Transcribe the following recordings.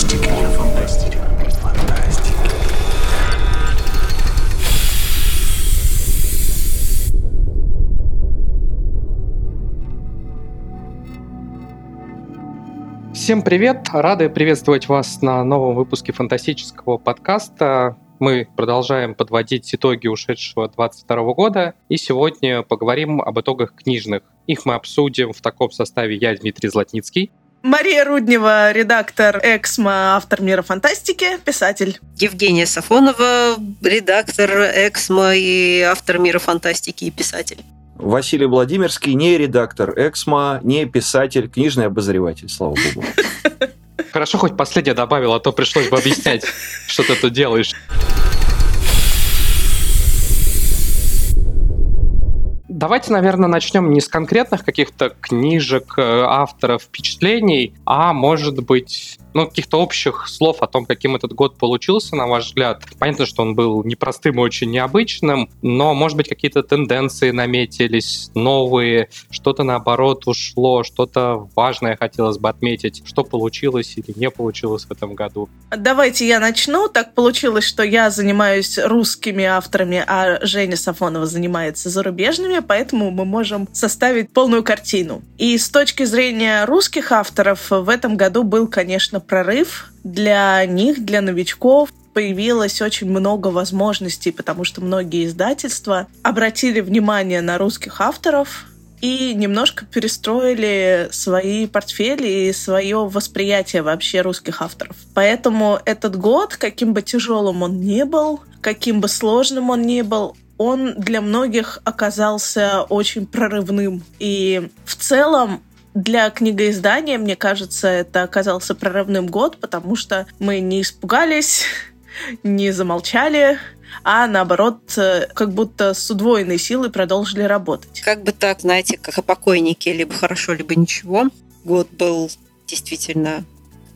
фантастики. Всем привет! Рады приветствовать вас на новом выпуске фантастического подкаста. Мы продолжаем подводить итоги ушедшего 2022 года, и сегодня поговорим об итогах книжных. Их мы обсудим в таком составе я, Дмитрий Златницкий. Мария Руднева, редактор Эксмо, автор мира фантастики, писатель. Евгения Сафонова, редактор Эксмо и автор мира фантастики и писатель. Василий Владимирский не редактор Эксмо, не писатель, книжный обозреватель, слава богу. Хорошо, хоть последнее добавил, а то пришлось бы объяснять, что ты тут делаешь. Давайте, наверное, начнем не с конкретных каких-то книжек, э, авторов, впечатлений, а может быть ну, каких-то общих слов о том, каким этот год получился, на ваш взгляд. Понятно, что он был непростым и очень необычным, но, может быть, какие-то тенденции наметились, новые, что-то, наоборот, ушло, что-то важное хотелось бы отметить, что получилось или не получилось в этом году. Давайте я начну. Так получилось, что я занимаюсь русскими авторами, а Женя Сафонова занимается зарубежными, поэтому мы можем составить полную картину. И с точки зрения русских авторов в этом году был, конечно, прорыв для них, для новичков появилось очень много возможностей, потому что многие издательства обратили внимание на русских авторов и немножко перестроили свои портфели и свое восприятие вообще русских авторов. Поэтому этот год, каким бы тяжелым он ни был, каким бы сложным он ни был, он для многих оказался очень прорывным. И в целом для книгоиздания, мне кажется, это оказался прорывным год, потому что мы не испугались, не замолчали, а наоборот, э, как будто с удвоенной силой продолжили работать. Как бы так, знаете, как о покойнике, либо хорошо, либо ничего. Год был действительно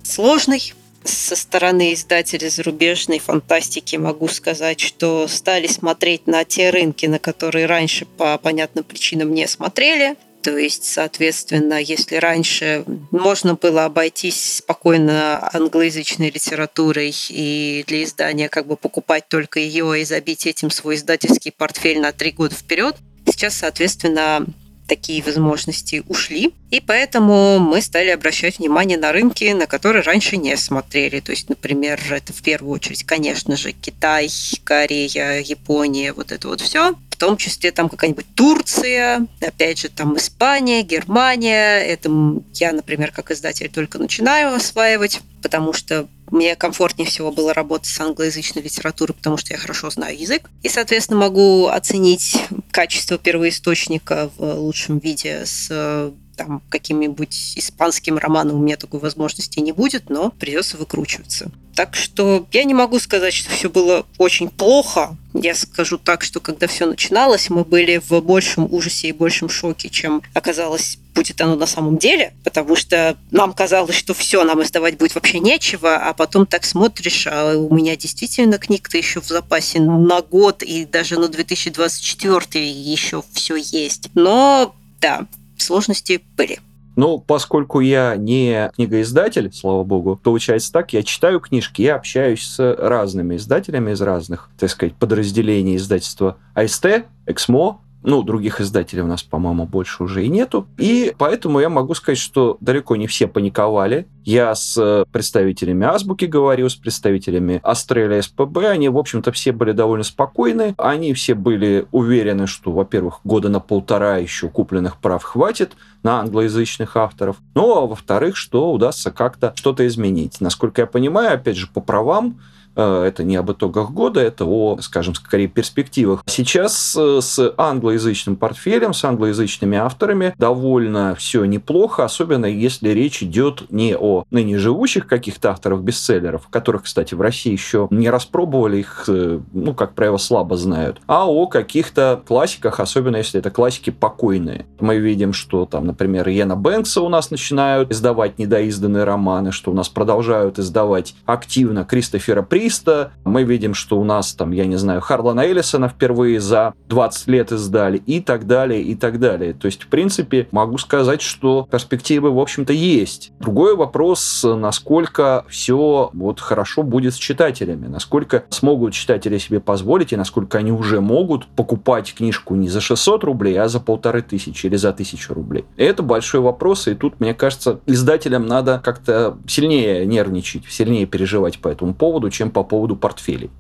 сложный. Со стороны издателей зарубежной фантастики могу сказать, что стали смотреть на те рынки, на которые раньше по понятным причинам не смотрели. То есть, соответственно, если раньше можно было обойтись спокойно англоязычной литературой и для издания как бы покупать только ее и забить этим свой издательский портфель на три года вперед, сейчас, соответственно, такие возможности ушли. И поэтому мы стали обращать внимание на рынки, на которые раньше не смотрели. То есть, например, это в первую очередь, конечно же, Китай, Корея, Япония, вот это вот все том числе там какая-нибудь Турция, опять же там Испания, Германия. Это я, например, как издатель только начинаю осваивать, потому что мне комфортнее всего было работать с англоязычной литературой, потому что я хорошо знаю язык. И, соответственно, могу оценить качество первоисточника в лучшем виде с там каким-нибудь испанским романом у меня такой возможности не будет, но придется выкручиваться. Так что я не могу сказать, что все было очень плохо. Я скажу так, что когда все начиналось, мы были в большем ужасе и большем шоке, чем оказалось будет оно на самом деле, потому что нам казалось, что все, нам издавать будет вообще нечего, а потом так смотришь, а у меня действительно книг-то еще в запасе на год и даже на 2024 еще все есть. Но да, сложности были. Ну, поскольку я не книгоиздатель, слава богу, получается так, я читаю книжки, я общаюсь с разными издателями из разных, так сказать, подразделений издательства АСТ, Эксмо, ну, других издателей у нас, по-моему, больше уже и нету. И поэтому я могу сказать, что далеко не все паниковали. Я с э, представителями Азбуки говорил, с представителями Астрелия СПБ. Они, в общем-то, все были довольно спокойны. Они все были уверены, что, во-первых, года на полтора еще купленных прав хватит на англоязычных авторов. Ну, а во-вторых, что удастся как-то что-то изменить. Насколько я понимаю, опять же, по правам это не об итогах года, это о, скажем, скорее перспективах. Сейчас э, с англоязычным портфелем, с англоязычными авторами довольно все неплохо, особенно если речь идет не о ныне живущих каких-то авторов-бестселлеров, которых, кстати, в России еще не распробовали, их, э, ну, как правило, слабо знают, а о каких-то классиках, особенно если это классики покойные. Мы видим, что там, например, Йена Бэнкса у нас начинают издавать недоизданные романы, что у нас продолжают издавать активно Кристофера При 300, мы видим, что у нас там, я не знаю, Харлана Эллисона впервые за 20 лет издали и так далее, и так далее. То есть, в принципе, могу сказать, что перспективы, в общем-то, есть. Другой вопрос, насколько все вот хорошо будет с читателями, насколько смогут читатели себе позволить и насколько они уже могут покупать книжку не за 600 рублей, а за полторы тысячи или за тысячу рублей. Это большой вопрос, и тут, мне кажется, издателям надо как-то сильнее нервничать, сильнее переживать по этому поводу, чем по поводу портфелей.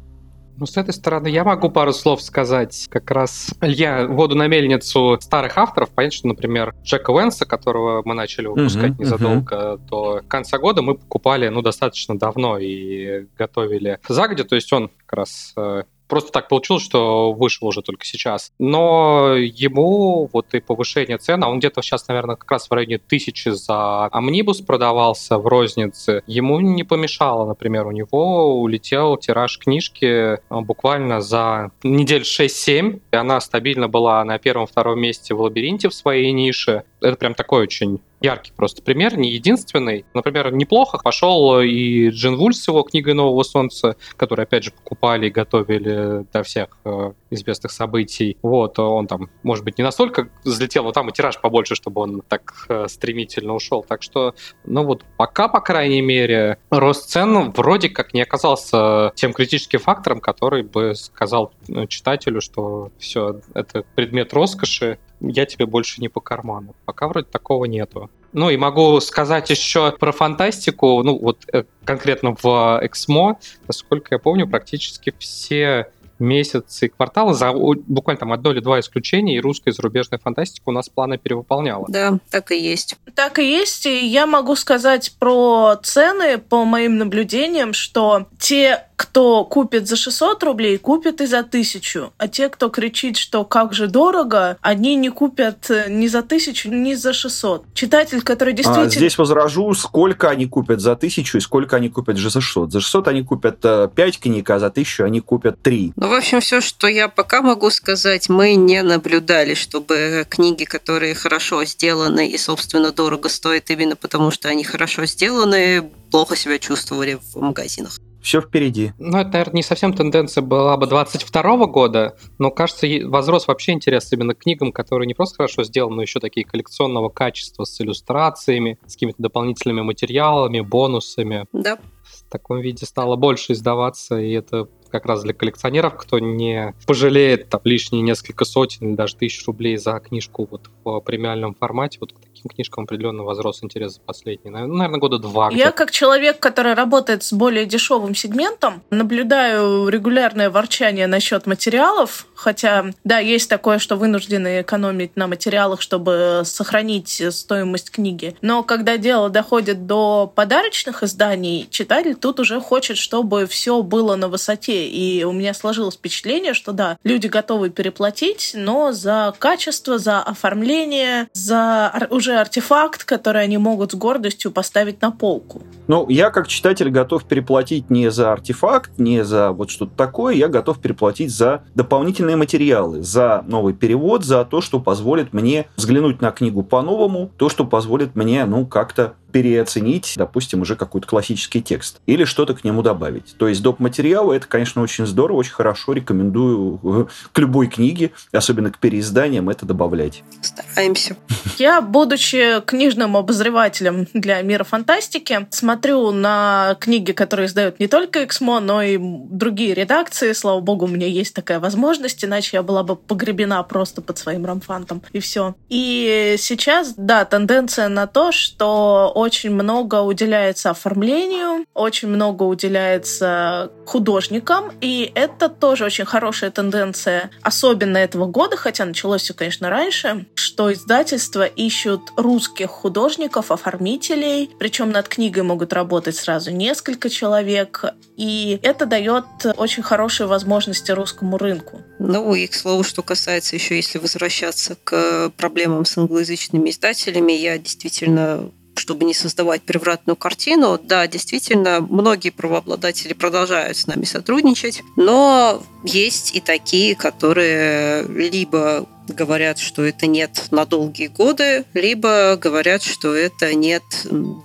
Ну, с этой стороны, я могу пару слов сказать. Как раз я воду на мельницу старых авторов. Понятно, что, например, Джека Уэнса, которого мы начали выпускать uh-huh, незадолго uh-huh. до конца года, мы покупали, ну, достаточно давно и готовили загодя. То есть он как раз э, Просто так получилось, что вышел уже только сейчас. Но ему вот и повышение цен, а он где-то сейчас, наверное, как раз в районе тысячи за амнибус продавался в рознице, ему не помешало, например, у него улетел тираж книжки э, буквально за недель 6-7, и она стабильно была на первом-втором месте в лабиринте в своей нише. Это прям такой очень яркий просто пример, не единственный. Например, неплохо пошел и Джин Вульс с его книгой «Нового солнца», который, опять же, покупали и готовили до всех э, известных событий. Вот, он там, может быть, не настолько взлетел, но там и тираж побольше, чтобы он так э, стремительно ушел. Так что, ну вот, пока, по крайней мере, рост цен вроде как не оказался тем критическим фактором, который бы сказал э, читателю, что все, это предмет роскоши, я тебе больше не по карману. Пока вроде такого нету. Ну и могу сказать еще про фантастику, ну вот э, конкретно в Эксмо, насколько я помню, практически все месяцы и кварталы, за буквально там одно или два исключения, и русская и зарубежная фантастика у нас планы перевыполняла. Да, так и есть. Так и есть, и я могу сказать про цены по моим наблюдениям, что те кто купит за 600 рублей, купит и за 1000. А те, кто кричит, что как же дорого, они не купят э, ни за 1000, ни за 600. Читатель, который а, действительно... А, здесь возражу, сколько они купят за 1000 и сколько они купят за 600. За 600 они купят 5 э, книг, а за 1000 они купят 3. Ну, в общем, все, что я пока могу сказать, мы не наблюдали, чтобы книги, которые хорошо сделаны и, собственно, дорого стоят именно потому, что они хорошо сделаны, плохо себя чувствовали в магазинах все впереди. Ну, это, наверное, не совсем тенденция была бы 22 года, но, кажется, возрос вообще интерес именно к книгам, которые не просто хорошо сделаны, но еще такие коллекционного качества с иллюстрациями, с какими-то дополнительными материалами, бонусами. Да. В таком виде стало больше издаваться, и это как раз для коллекционеров, кто не пожалеет там лишние несколько сотен или даже тысяч рублей за книжку вот в премиальном формате, вот к таким книжкам определенно возрос интерес за последние, наверное, года два. Я как человек, который работает с более дешевым сегментом, наблюдаю регулярное ворчание насчет материалов, хотя, да, есть такое, что вынуждены экономить на материалах, чтобы сохранить стоимость книги. Но когда дело доходит до подарочных изданий, читатель тут уже хочет, чтобы все было на высоте и у меня сложилось впечатление, что да, люди готовы переплатить, но за качество, за оформление, за уже артефакт, который они могут с гордостью поставить на полку. Ну, я как читатель готов переплатить не за артефакт, не за вот что-то такое, я готов переплатить за дополнительные материалы, за новый перевод, за то, что позволит мне взглянуть на книгу по-новому, то, что позволит мне, ну, как-то переоценить, допустим, уже какой-то классический текст или что-то к нему добавить. То есть доп. материалы это, конечно, очень здорово, очень хорошо, рекомендую э, к любой книге, особенно к переизданиям, это добавлять. Стараемся. Я, будучи книжным обозревателем для мира фантастики, смотрю на книги, которые издают не только Эксмо, но и другие редакции. Слава богу, у меня есть такая возможность, иначе я была бы погребена просто под своим рамфантом, и все. И сейчас, да, тенденция на то, что очень много уделяется оформлению, очень много уделяется художникам, и это тоже очень хорошая тенденция, особенно этого года, хотя началось все, конечно, раньше, что издательства ищут русских художников, оформителей, причем над книгой могут работать сразу несколько человек, и это дает очень хорошие возможности русскому рынку. Ну и к слову, что касается еще, если возвращаться к проблемам с англоязычными издателями, я действительно чтобы не создавать превратную картину. Да, действительно, многие правообладатели продолжают с нами сотрудничать, но есть и такие, которые либо говорят, что это нет на долгие годы, либо говорят, что это нет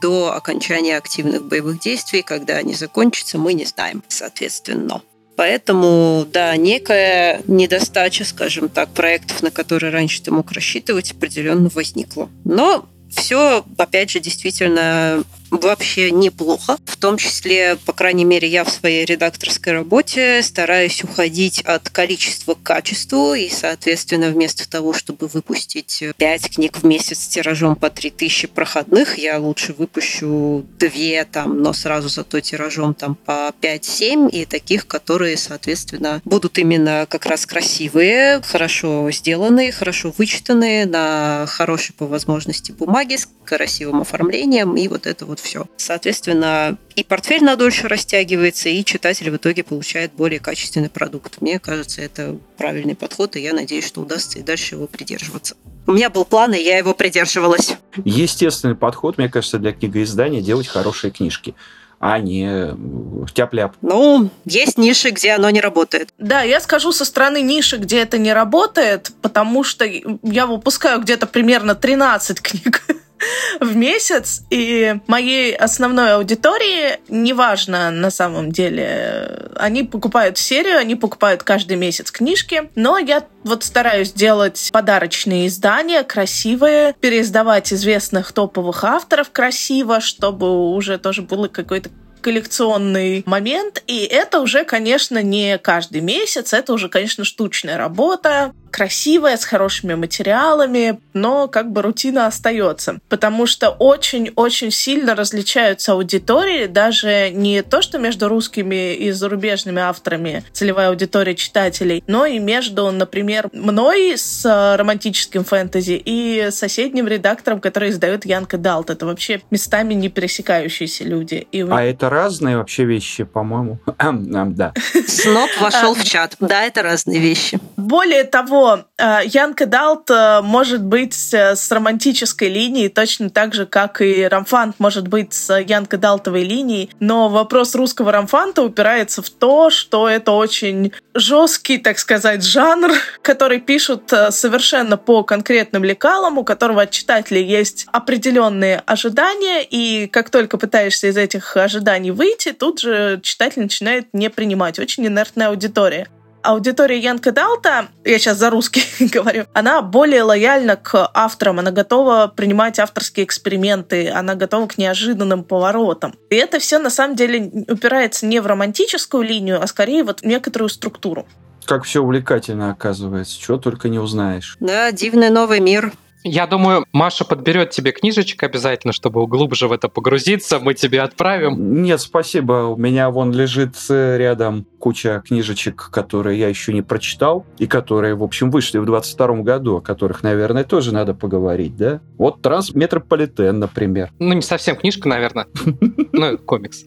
до окончания активных боевых действий. Когда они закончатся, мы не знаем, соответственно. Поэтому, да, некая недостача, скажем так, проектов, на которые раньше ты мог рассчитывать, определенно возникла. Но все, опять же, действительно вообще неплохо. В том числе, по крайней мере, я в своей редакторской работе стараюсь уходить от количества к качеству, и, соответственно, вместо того, чтобы выпустить 5 книг в месяц с тиражом по 3000 проходных, я лучше выпущу 2 там, но сразу зато тиражом там по 5-7, и таких, которые, соответственно, будут именно как раз красивые, хорошо сделанные, хорошо вычитанные, на хорошей по возможности бумаге, с красивым оформлением, и вот это вот вот все. Соответственно, и портфель на дольше растягивается, и читатель в итоге получает более качественный продукт. Мне кажется, это правильный подход, и я надеюсь, что удастся и дальше его придерживаться. У меня был план, и я его придерживалась. Естественный подход, мне кажется, для книгоиздания делать хорошие книжки а не тяп-ляп. Ну, есть ниши, где оно не работает. Да, я скажу со стороны ниши, где это не работает, потому что я выпускаю где-то примерно 13 книг в месяц, и моей основной аудитории, неважно на самом деле, они покупают серию, они покупают каждый месяц книжки, но я вот стараюсь делать подарочные издания, красивые, переиздавать известных топовых авторов красиво, чтобы уже тоже было какой-то коллекционный момент, и это уже, конечно, не каждый месяц, это уже, конечно, штучная работа, красивая, с хорошими материалами, но как бы рутина остается, потому что очень-очень сильно различаются аудитории, даже не то, что между русскими и зарубежными авторами, целевая аудитория читателей, но и между, например, мной с романтическим фэнтези и соседним редактором, который издает Янка Далт. Это вообще местами не пересекающиеся люди. И... А это разные вообще вещи, по-моему. да. Сноб вошел в чат. Да, это разные вещи. Более того, э, Янка Далт э, может быть э, с романтической линией, точно так же, как и Рамфант может быть с Янка Далтовой линией, но вопрос русского Рамфанта упирается в то, что это очень жесткий, так сказать, жанр, который пишут совершенно по конкретным лекалам, у которого от читателей есть определенные ожидания, и как только пытаешься из этих ожиданий выйти, тут же читатель начинает не принимать. Очень инертная аудитория аудитория Янка Далта, я сейчас за русский говорю, она более лояльна к авторам, она готова принимать авторские эксперименты, она готова к неожиданным поворотам. И это все на самом деле упирается не в романтическую линию, а скорее вот в некоторую структуру. Как все увлекательно оказывается, чего только не узнаешь. Да, дивный новый мир. Я думаю, Маша подберет тебе книжечек обязательно, чтобы глубже в это погрузиться. Мы тебе отправим. Нет, спасибо. У меня вон лежит э, рядом куча книжечек, которые я еще не прочитал, и которые, в общем, вышли в 22 году, о которых, наверное, тоже надо поговорить, да? Вот Трансметрополитен, например. Ну, не совсем книжка, наверное. Ну, комикс.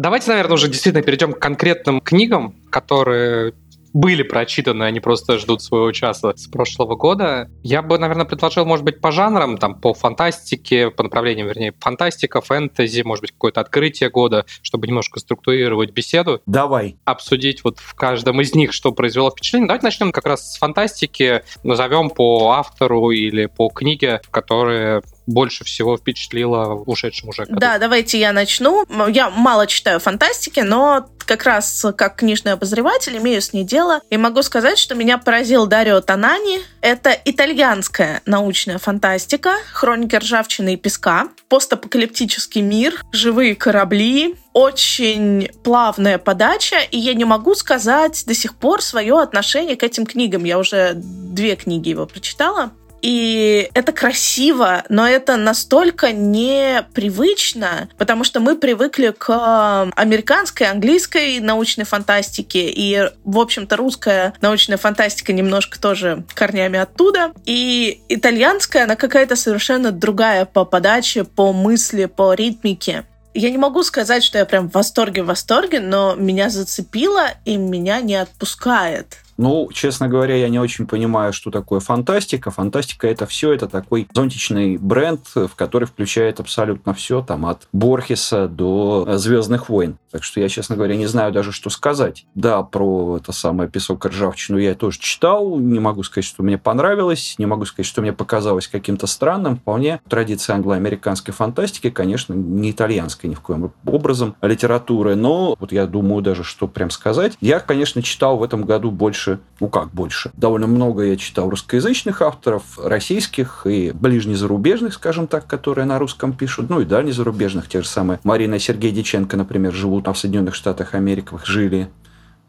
Давайте, наверное, уже действительно перейдем к конкретным книгам, которые были прочитаны, они просто ждут своего часа с прошлого года. Я бы, наверное, предложил, может быть, по жанрам, там, по фантастике, по направлениям, вернее, фантастика, фэнтези, может быть, какое-то открытие года, чтобы немножко структурировать беседу. Давай. Обсудить вот в каждом из них, что произвело впечатление. Давайте начнем как раз с фантастики, назовем по автору или по книге, которые больше всего впечатлило в ушедшем уже году? Да, давайте я начну. Я мало читаю фантастики, но как раз как книжный обозреватель имею с ней дело. И могу сказать, что меня поразил Дарио Танани. Это итальянская научная фантастика, хроники ржавчины и песка, постапокалиптический мир, живые корабли, очень плавная подача, и я не могу сказать до сих пор свое отношение к этим книгам. Я уже две книги его прочитала. И это красиво, но это настолько непривычно, потому что мы привыкли к американской, английской научной фантастике, и, в общем-то, русская научная фантастика немножко тоже корнями оттуда. И итальянская, она какая-то совершенно другая по подаче, по мысли, по ритмике. Я не могу сказать, что я прям в восторге-восторге, но меня зацепило и меня не отпускает. Ну, честно говоря, я не очень понимаю, что такое фантастика. Фантастика это все, это такой зонтичный бренд, в который включает абсолютно все, там от Борхеса до Звездных войн. Так что я, честно говоря, не знаю даже, что сказать. Да, про это самое песок и ржавчину я тоже читал. Не могу сказать, что мне понравилось. Не могу сказать, что мне показалось каким-то странным. Вполне традиция англо-американской фантастики, конечно, не итальянской ни в коем образом литературы. Но вот я думаю даже, что прям сказать. Я, конечно, читал в этом году больше больше, ну как больше, довольно много я читал русскоязычных авторов, российских и ближнезарубежных, скажем так, которые на русском пишут, ну и дальнезарубежных, те же самые. Марина Сергей Диченко, например, живут в Соединенных Штатах Америки, жили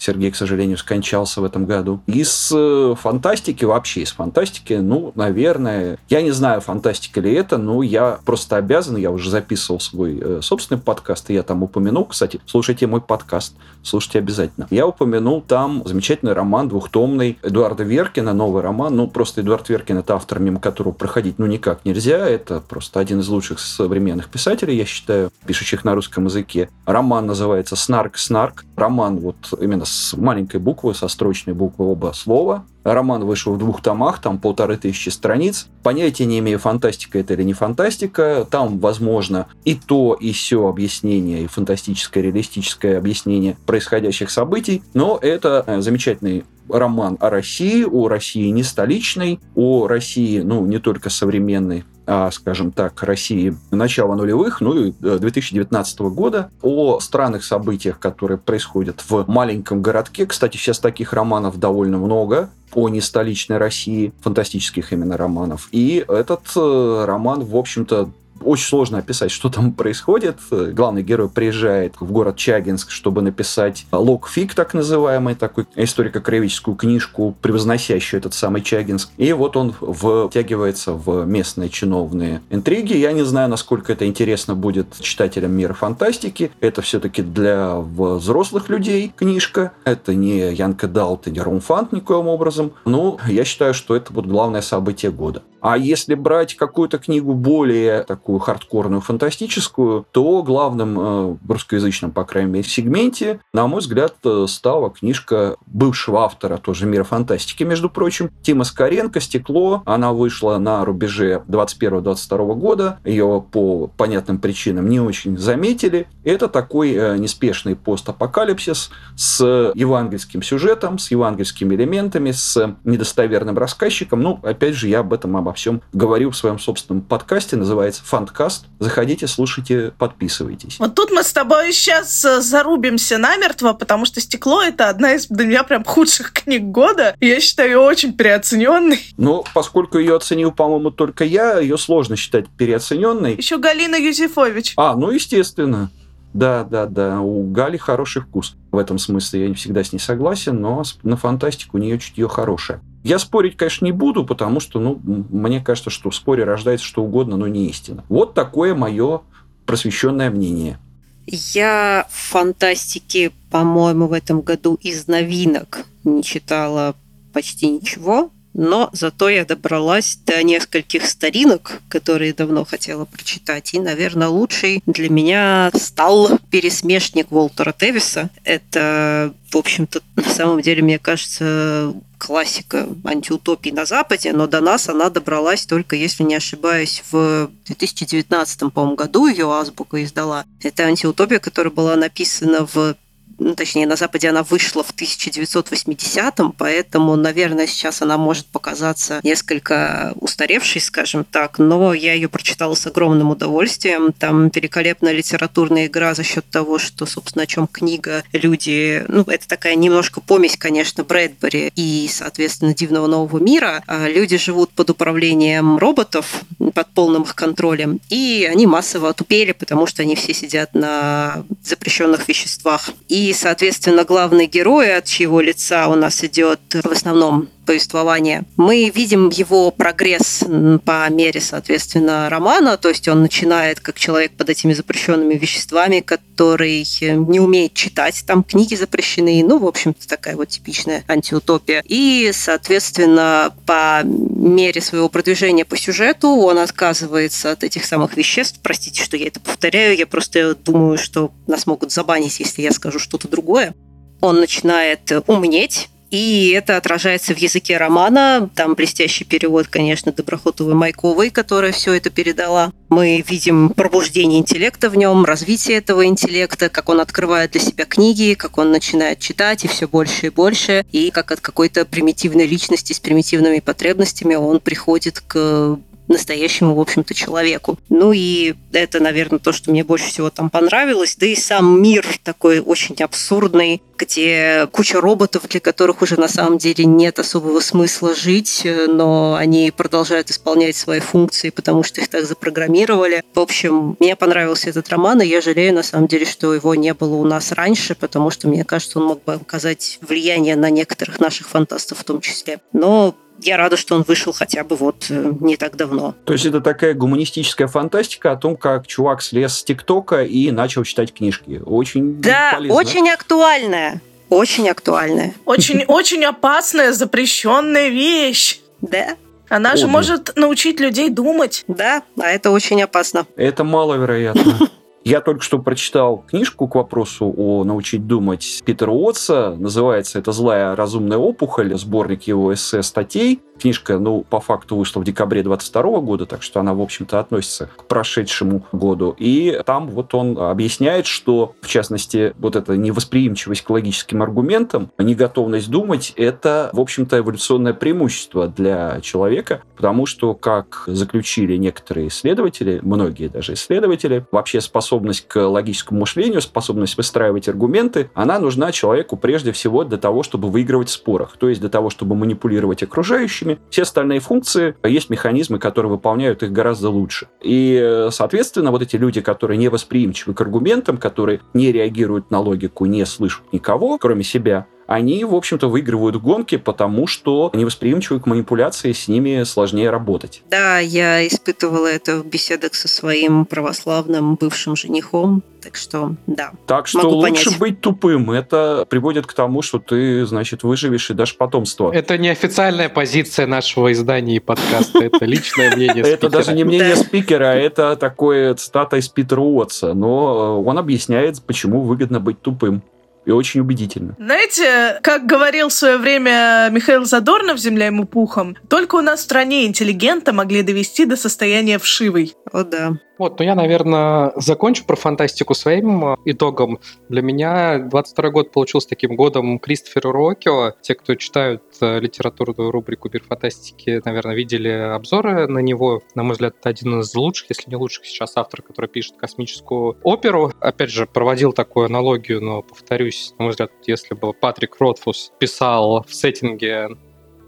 Сергей, к сожалению, скончался в этом году. Из э, фантастики, вообще из фантастики, ну, наверное, я не знаю, фантастика ли это, но я просто обязан, я уже записывал свой э, собственный подкаст, и я там упомянул, кстати, слушайте мой подкаст, слушайте обязательно. Я упомянул там замечательный роман двухтомный Эдуарда Веркина, новый роман, ну, просто Эдуард Веркин это автор, мимо которого проходить, ну, никак нельзя, это просто один из лучших современных писателей, я считаю, пишущих на русском языке. Роман называется «Снарк-снарк», роман вот именно с маленькой буквы, со строчной буквы оба слова. Роман вышел в двух томах, там полторы тысячи страниц. Понятия не имею, фантастика это или не фантастика. Там, возможно, и то, и все объяснение, и фантастическое, реалистическое объяснение происходящих событий. Но это э, замечательный роман о России, о России не столичной, о России, ну, не только современной, скажем так, России начала нулевых, ну и 2019 э, года, о странных событиях, которые происходят в маленьком городке. Кстати, сейчас таких романов довольно много о нестоличной России, фантастических именно романов. И этот э, роман, в общем-то, очень сложно описать, что там происходит. Главный герой приезжает в город Чагинск, чтобы написать логфик, так называемый, такой историко-краеведческую книжку, превозносящую этот самый Чагинск. И вот он втягивается в местные чиновные интриги. Я не знаю, насколько это интересно будет читателям мира фантастики. Это все-таки для взрослых людей книжка. Это не Янка Далт и Гером Фант никоим образом. Но я считаю, что это будет главное событие года. А если брать какую-то книгу более такую хардкорную, фантастическую, то главным э, в русскоязычном, по крайней мере, сегменте, на мой взгляд, э, стала книжка бывшего автора тоже мира фантастики, между прочим, Тима Скоренко «Стекло». Она вышла на рубеже 21-22 года. Ее по понятным причинам не очень заметили. Это такой э, неспешный постапокалипсис с евангельским сюжетом, с евангельскими элементами, с недостоверным рассказчиком. Ну, опять же, я об этом обо всем говорю в своем собственном подкасте, называется «Фанткаст». Заходите, слушайте, подписывайтесь. Вот тут мы с тобой сейчас э, зарубимся намертво, потому что «Стекло» — это одна из для меня прям худших книг года. Я считаю ее очень переоцененной. Ну, поскольку ее оценил, по-моему, только я, ее сложно считать переоцененной. Еще Галина Юзефович. А, ну, естественно. Да, да, да. У Гали хороший вкус. В этом смысле я не всегда с ней согласен, но на фантастику у нее чутье хорошее. Я спорить, конечно, не буду, потому что, ну, мне кажется, что в споре рождается что угодно, но не истина. Вот такое мое просвещенное мнение. Я фантастики, по-моему, в этом году из новинок не читала почти ничего но зато я добралась до нескольких старинок, которые давно хотела прочитать. И, наверное, лучший для меня стал пересмешник Уолтера Тевиса. Это, в общем-то, на самом деле, мне кажется, классика антиутопии на Западе, но до нас она добралась только, если не ошибаюсь, в 2019 по году ее азбука издала. Это антиутопия, которая была написана в ну, точнее, на Западе она вышла в 1980-м, поэтому, наверное, сейчас она может показаться несколько устаревшей, скажем так, но я ее прочитала с огромным удовольствием. Там великолепная литературная игра за счет того, что, собственно, о чем книга люди... Ну, это такая немножко помесь, конечно, Брэдбери и, соответственно, Дивного Нового Мира. А люди живут под управлением роботов, под полным их контролем, и они массово отупели, потому что они все сидят на запрещенных веществах. И соответственно, главный герой, от чьего лица у нас идет в основном повествования. Мы видим его прогресс по мере, соответственно, романа, то есть он начинает как человек под этими запрещенными веществами, который не умеет читать, там книги запрещены, ну, в общем-то, такая вот типичная антиутопия. И, соответственно, по мере своего продвижения по сюжету он отказывается от этих самых веществ. Простите, что я это повторяю, я просто думаю, что нас могут забанить, если я скажу что-то другое. Он начинает умнеть, И это отражается в языке романа. Там блестящий перевод, конечно, Доброхотовой Майковой, которая все это передала. Мы видим пробуждение интеллекта в нем, развитие этого интеллекта, как он открывает для себя книги, как он начинает читать и все больше и больше, и как от какой-то примитивной личности с примитивными потребностями он приходит к настоящему, в общем-то, человеку. Ну и это, наверное, то, что мне больше всего там понравилось. Да и сам мир такой очень абсурдный, где куча роботов, для которых уже на самом деле нет особого смысла жить, но они продолжают исполнять свои функции, потому что их так запрограммировали. В общем, мне понравился этот роман, и я жалею на самом деле, что его не было у нас раньше, потому что, мне кажется, он мог бы оказать влияние на некоторых наших фантастов в том числе. Но я рада, что он вышел хотя бы вот э, не так давно. То есть это такая гуманистическая фантастика о том, как чувак слез с ТикТока и начал читать книжки. Очень Да, полезно. очень актуальная. Очень актуальная. Очень, очень опасная, запрещенная вещь. Да, Она же может научить людей думать. да, а это очень опасно. Это маловероятно. Я только что прочитал книжку к вопросу о научить думать Питера Уотса. Называется это «Злая разумная опухоль», сборник его эссе статей. Книжка, ну, по факту вышла в декабре 22 года, так что она, в общем-то, относится к прошедшему году. И там вот он объясняет, что, в частности, вот эта невосприимчивость к логическим аргументам, неготовность думать, это, в общем-то, эволюционное преимущество для человека, потому что, как заключили некоторые исследователи, многие даже исследователи, вообще способность к логическому мышлению, способность выстраивать аргументы, она нужна человеку прежде всего для того, чтобы выигрывать в спорах, то есть для того, чтобы манипулировать окружающими. Все остальные функции, есть механизмы, которые выполняют их гораздо лучше. И, э, соответственно, вот эти люди, которые не восприимчивы к аргументам, которые не реагируют на логику, не слышат никого, кроме себя, они, в общем-то, выигрывают гонки, потому что они восприимчивы к манипуляции, с ними сложнее работать. Да, я испытывала это в беседах со своим православным бывшим женихом, так что да. Так что Могу лучше понять. быть тупым. Это приводит к тому, что ты, значит, выживешь и дашь потомство. Это не официальная позиция нашего издания и подкаста, это личное мнение Это даже спикера. не мнение спикера, а это такое цитата из Питера Уотса. Но э, он объясняет, почему выгодно быть тупым. И очень убедительно. Знаете, как говорил в свое время Михаил Задорнов «Земля ему пухом», только у нас в стране интеллигента могли довести до состояния вшивой. О, да. Вот, ну я, наверное, закончу про фантастику своим э, итогом. Для меня 22 год получился таким годом Кристофера Рокио. Те, кто читают э, литературную рубрику «Мир фантастики», наверное, видели обзоры на него. На мой взгляд, это один из лучших, если не лучших сейчас автор, который пишет космическую оперу. Опять же, проводил такую аналогию, но, повторюсь, на мой взгляд, если бы Патрик Ротфус писал в сеттинге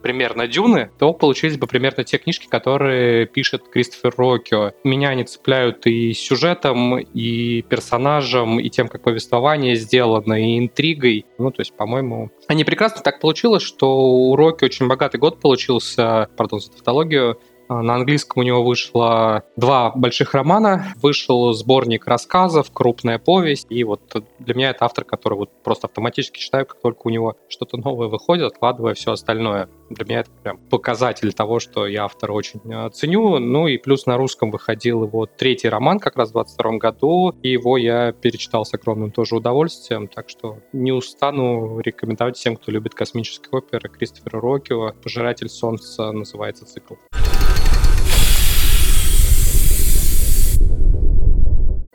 примерно Дюны, то получились бы примерно те книжки, которые пишет Кристофер Рокио. Меня они цепляют и сюжетом, и персонажем, и тем, как повествование сделано, и интригой. Ну, то есть, по-моему, они прекрасно так получилось, что у Рокки очень богатый год получился, пардон за тавтологию, на английском у него вышло два больших романа, вышел сборник рассказов, крупная повесть, и вот для меня это автор, который вот просто автоматически читаю, как только у него что-то новое выходит, откладывая все остальное. Для меня это прям показатель того, что я автора очень э, ценю. Ну и плюс на русском выходил его третий роман как раз в 22 году, и его я перечитал с огромным тоже удовольствием, так что не устану рекомендовать всем, кто любит космические оперы, Кристофера Рокио «Пожиратель солнца» называется цикл.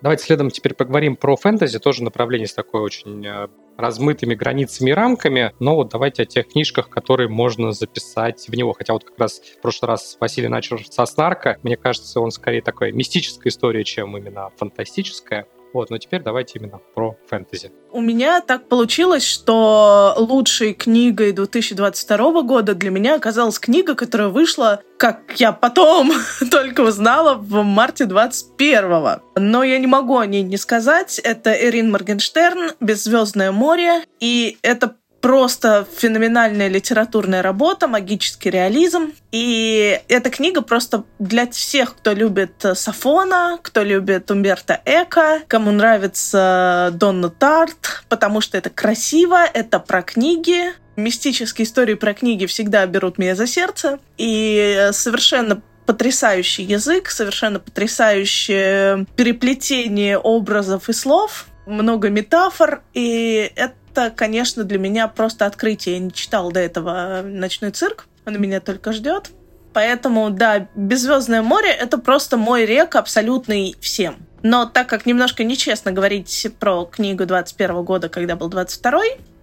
Давайте следом теперь поговорим про фэнтези, тоже направление с такой очень э, размытыми границами и рамками, но вот давайте о тех книжках, которые можно записать в него. Хотя вот как раз в прошлый раз Василий начал со Снарка, мне кажется, он скорее такая мистическая история, чем именно фантастическая. Вот, но теперь давайте именно про фэнтези. У меня так получилось, что лучшей книгой 2022 года для меня оказалась книга, которая вышла, как я потом только узнала, в марте 21 Но я не могу о ней не сказать. Это Эрин Моргенштерн «Беззвездное море». И это просто феноменальная литературная работа, магический реализм. И эта книга просто для всех, кто любит э, Сафона, кто любит Умберто Эко, кому нравится Донна Тарт, потому что это красиво, это про книги. Мистические истории про книги всегда берут меня за сердце. И совершенно потрясающий язык, совершенно потрясающее переплетение образов и слов, много метафор, и это это, конечно, для меня просто открытие. Я не читал до этого «Ночной цирк», он меня только ждет. Поэтому, да, «Беззвездное море» — это просто мой рек абсолютный всем. Но так как немножко нечестно говорить про книгу 21 года, когда был 22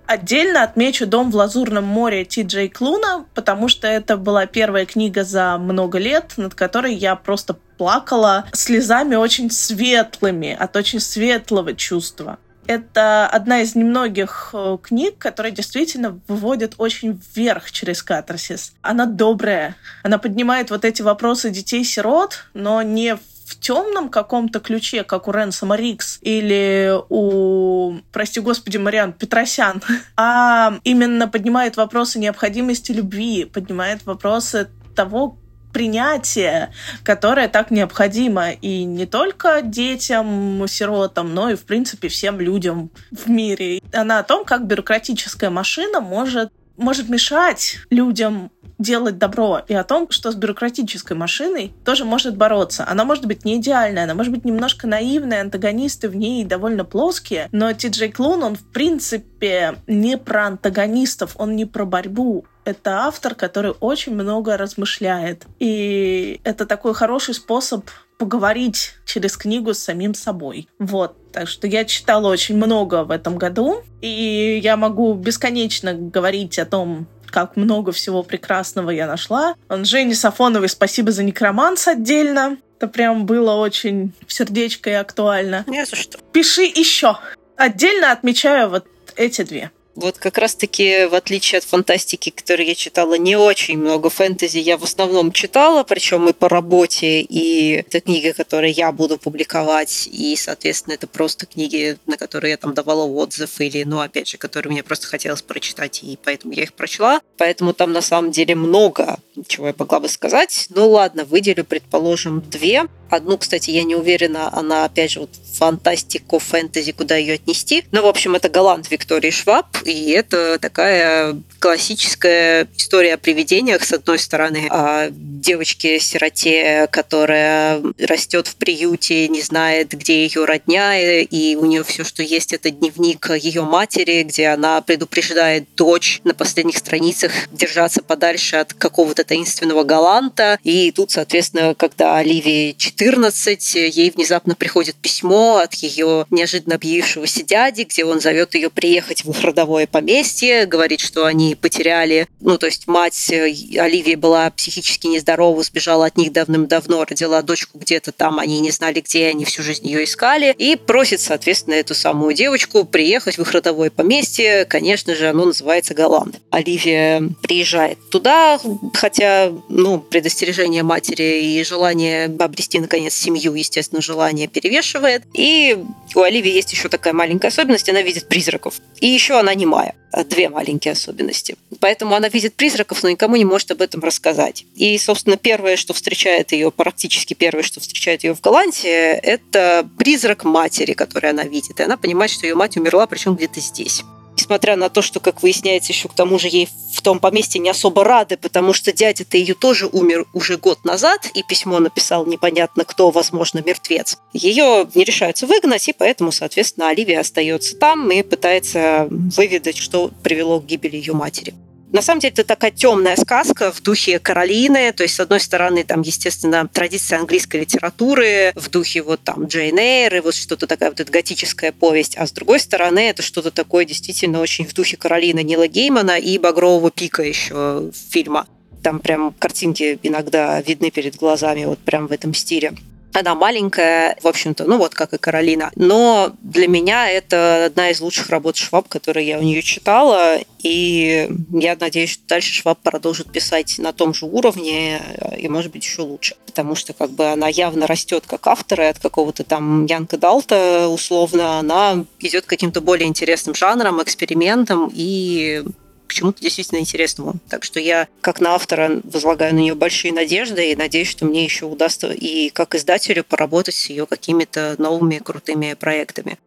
Отдельно отмечу «Дом в лазурном море» Ти Джей Клуна, потому что это была первая книга за много лет, над которой я просто плакала слезами очень светлыми, от очень светлого чувства. Это одна из немногих э, книг, которая действительно выводит очень вверх через катарсис. Она добрая. Она поднимает вот эти вопросы детей-сирот, но не в темном каком-то ключе, как у Ренсома Рикс или у, прости господи, Мариан Петросян, а именно поднимает вопросы необходимости любви, поднимает вопросы того, принятия, которое так необходимо и не только детям, сиротам, но и, в принципе, всем людям в мире. Она о том, как бюрократическая машина может может мешать людям делать добро и о том, что с бюрократической машиной тоже может бороться. Она может быть не идеальная, она может быть немножко наивная, антагонисты в ней довольно плоские, но Ти Джей Клун, он в принципе не про антагонистов, он не про борьбу, это автор, который очень много размышляет. И это такой хороший способ поговорить через книгу с самим собой. Вот. Так что я читала очень много в этом году, и я могу бесконечно говорить о том, как много всего прекрасного я нашла. Жене Сафоновой спасибо за некроманс отдельно. Это прям было очень в сердечко и актуально. Не за что. Пиши еще. Отдельно отмечаю вот эти две. Вот как раз-таки, в отличие от фантастики, которую я читала, не очень много фэнтези я в основном читала, причем и по работе, и это книги, которые я буду публиковать, и, соответственно, это просто книги, на которые я там давала отзыв, или, ну, опять же, которые мне просто хотелось прочитать, и поэтому я их прочла. Поэтому там на самом деле много чего я могла бы сказать. Ну ладно, выделю, предположим, две. Одну, кстати, я не уверена, она, опять же, вот фантастику, фэнтези, куда ее отнести. Но, в общем, это Голланд Виктории Шваб, и это такая классическая история о привидениях, с одной стороны, о девочке-сироте, которая растет в приюте, не знает, где ее родня, и у нее все, что есть, это дневник ее матери, где она предупреждает дочь на последних страницах держаться подальше от какого-то таинственного галанта. И тут, соответственно, когда Оливии 14, ей внезапно приходит письмо от ее неожиданно объявившегося дяди, где он зовет ее приехать в их родовое поместье, говорит, что они потеряли, ну, то есть мать э, Оливии была психически нездорова, сбежала от них давным-давно, родила дочку где-то там, они не знали где, они всю жизнь ее искали, и просит, соответственно, эту самую девочку приехать в их родовое поместье, конечно же, оно называется Голланд. Оливия приезжает туда, хотя, ну, предостережение матери и желание обрести, наконец, семью, естественно, желание перевешивает. И у Оливии есть еще такая маленькая особенность, она видит призраков. И еще она немая. Две маленькие особенности. Поэтому она видит призраков, но никому не может об этом рассказать. И, собственно, первое, что встречает ее, практически первое, что встречает ее в Голландии, это призрак матери, который она видит. И она понимает, что ее мать умерла, причем где-то здесь несмотря на то, что, как выясняется, еще к тому же ей в том поместье не особо рады, потому что дядя-то ее тоже умер уже год назад, и письмо написал непонятно кто, возможно, мертвец. Ее не решаются выгнать, и поэтому, соответственно, Оливия остается там и пытается выведать, что привело к гибели ее матери. На самом деле это такая темная сказка в духе Каролины, то есть с одной стороны там, естественно, традиция английской литературы, в духе вот там Джейн Эйр и вот что-то такая вот эта готическая повесть, а с другой стороны это что-то такое действительно очень в духе Каролины Нила Геймана и Багрового пика еще фильма. Там прям картинки иногда видны перед глазами вот прям в этом стиле. Она маленькая, в общем-то, ну вот как и Каролина. Но для меня это одна из лучших работ Шваб, которые я у нее читала. И я надеюсь, что дальше Шваб продолжит писать на том же уровне и, может быть, еще лучше. Потому что как бы она явно растет как автор, и от какого-то там Янка Далта, условно, она идет каким-то более интересным жанрам, экспериментам и к чему-то действительно интересному. Так что я, как на автора, возлагаю на нее большие надежды и надеюсь, что мне еще удастся и как издателю поработать с ее какими-то новыми крутыми проектами.